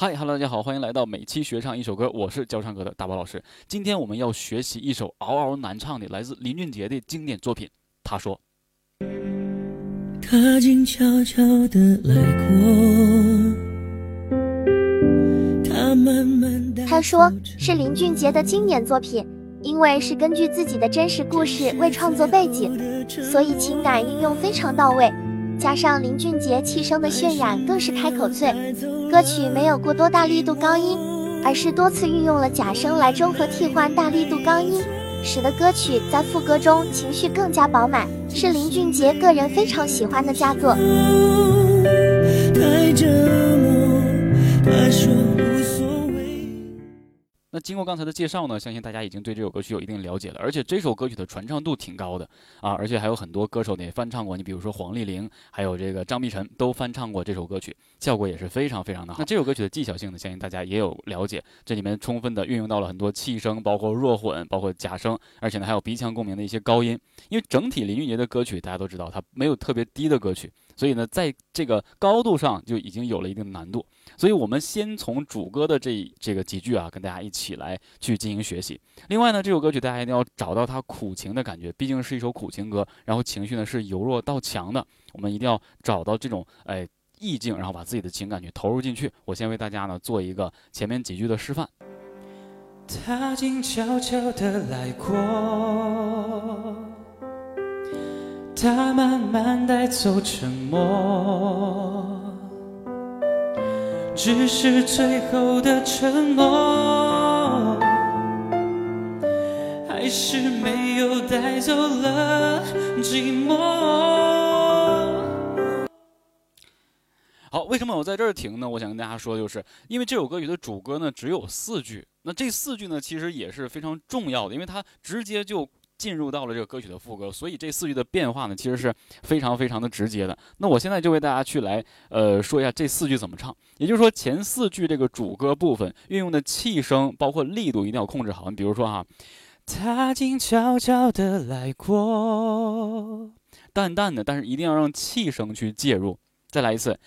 嗨哈喽，大家好，欢迎来到每期学唱一首歌，我是教唱歌的大宝老师。今天我们要学习一首嗷嗷难唱的，来自林俊杰的经典作品。他说：“他静悄悄地来过，他慢慢的他说是林俊杰的经典作品，因为是根据自己的真实故事为创作背景，所以情感运用非常到位。加上林俊杰气声的渲染，更是开口脆。歌曲没有过多大力度高音，而是多次运用了假声来中和替换大力度高音，使得歌曲在副歌中情绪更加饱满，是林俊杰个人非常喜欢的佳作。太折磨，他说无所谓。那经过刚才的介绍呢，相信大家已经对这首歌曲有一定了解了，而且这首歌曲的传唱度挺高的啊，而且还有很多歌手呢也翻唱过，你比如说黄丽玲，还有这个张碧晨都翻唱过这首歌曲，效果也是非常非常的好。那这首歌曲的技巧性呢，相信大家也有了解，这里面充分的运用到了很多气声，包括弱混，包括假声，而且呢还有鼻腔共鸣的一些高音。因为整体林俊杰的歌曲大家都知道，他没有特别低的歌曲，所以呢在这个高度上就已经有了一定的难度。所以我们先从主歌的这这个几句啊，跟大家一起起来去进行学习。另外呢，这首歌曲大家一定要找到它苦情的感觉，毕竟是一首苦情歌，然后情绪呢是由弱到强的，我们一定要找到这种哎意境，然后把自己的情感去投入进去。我先为大家呢做一个前面几句的示范。他静悄悄地来过，他慢慢带走沉默，只是最后的承诺，是没有带走了寂寞。好，为什么我在这儿停呢？我想跟大家说，就是因为这首歌曲的主歌呢只有四句，那这四句呢其实也是非常重要的，因为它直接就进入到了这个歌曲的副歌，所以这四句的变化呢其实是非常非常的直接的。那我现在就为大家去来呃说一下这四句怎么唱，也就是说前四句这个主歌部分运用的气声包括力度一定要控制好，你比如说哈，他静悄悄地来过，淡淡的，但是一定要让气声去介入。再来一次。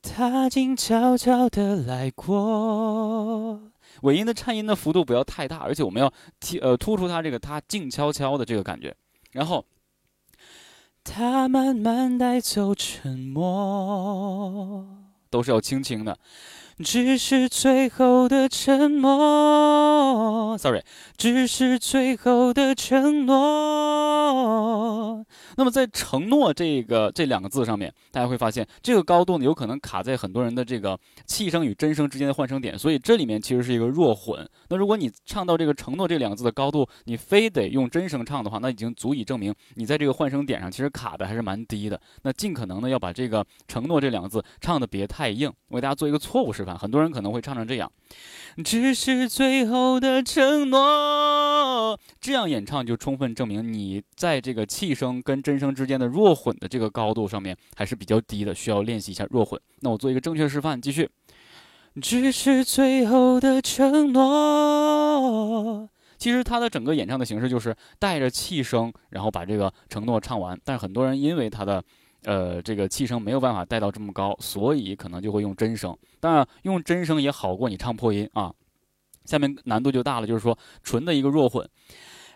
他静悄悄地来过，尾音的颤音的幅度不要太大，而且我们要提呃突出它这个他静悄悄的这个感觉。然后，他慢慢带走沉默，都是要轻轻的。只是最后的承诺，sorry，只是最后的承诺。那么在承诺这个这两个字上面，大家会发现这个高度呢，有可能卡在很多人的这个气声与真声之间的换声点，所以这里面其实是一个弱混。那如果你唱到这个承诺这两个字的高度，你非得用真声唱的话，那已经足以证明你在这个换声点上其实卡的还是蛮低的。那尽可能呢要把这个承诺这两个字唱的别太硬。我给大家做一个错误示范，很多人可能会唱成这样，只是最后的承诺。这样演唱就充分证明你在这个气声跟真声之间的弱混的这个高度上面还是比较低的，需要练习一下弱混。那我做一个正确示范，继续。只是最后的承诺。其实他的整个演唱的形式就是带着气声，然后把这个承诺唱完。但是很多人因为他的，呃，这个气声没有办法带到这么高，所以可能就会用真声。当然，用真声也好过你唱破音啊。下面难度就大了，就是说纯的一个弱混。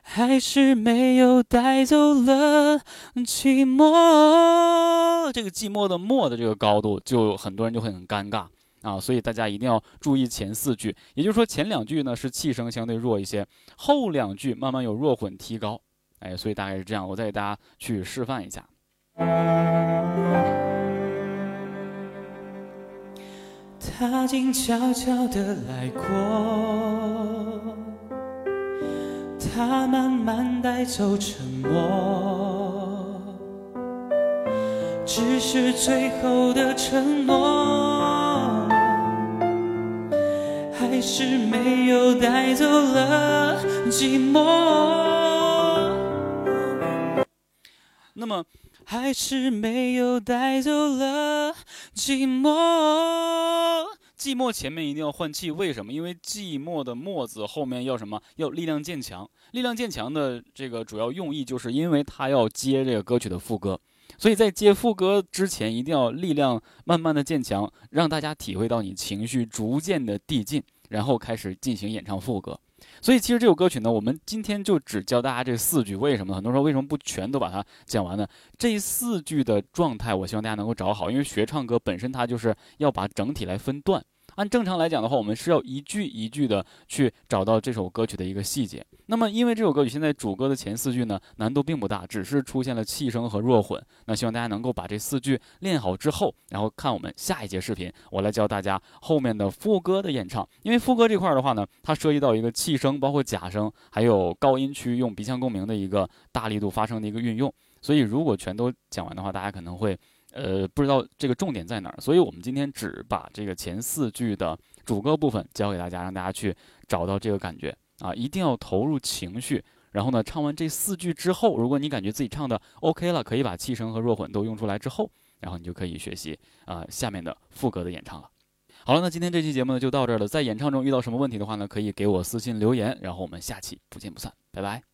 还是没有带走了寂寞，这个寂寞的“寞”的这个高度，就很多人就会很尴尬啊，所以大家一定要注意前四句，也就是说前两句呢是气声相对弱一些，后两句慢慢有弱混提高，哎，所以大概是这样，我再给大家去示范一下。他静悄悄地来过。他慢慢带走沉默，只是最后的承诺，还是没有带走了寂寞。那么，还是没有带走了寂寞。寂寞前面一定要换气，为什么？因为寂寞的“寞”字后面要什么？要力量渐强。力量渐强的这个主要用意，就是因为它要接这个歌曲的副歌。所以在接副歌之前，一定要力量慢慢的渐强，让大家体会到你情绪逐渐的递进，然后开始进行演唱副歌。所以其实这首歌曲呢，我们今天就只教大家这四句。为什么？很多人说为什么不全都把它讲完呢？这四句的状态，我希望大家能够找好，因为学唱歌本身它就是要把整体来分段。按正常来讲的话，我们是要一句一句的去找到这首歌曲的一个细节。那么，因为这首歌曲现在主歌的前四句呢，难度并不大，只是出现了气声和弱混。那希望大家能够把这四句练好之后，然后看我们下一节视频，我来教大家后面的副歌的演唱。因为副歌这块的话呢，它涉及到一个气声，包括假声，还有高音区用鼻腔共鸣的一个大力度发声的一个运用。所以，如果全都讲完的话，大家可能会。呃，不知道这个重点在哪儿，所以我们今天只把这个前四句的主歌部分教给大家，让大家去找到这个感觉啊，一定要投入情绪。然后呢，唱完这四句之后，如果你感觉自己唱的 OK 了，可以把气声和弱混都用出来之后，然后你就可以学习啊下面的副歌的演唱了。好了，那今天这期节目呢就到这儿了。在演唱中遇到什么问题的话呢，可以给我私信留言，然后我们下期不见不散，拜拜。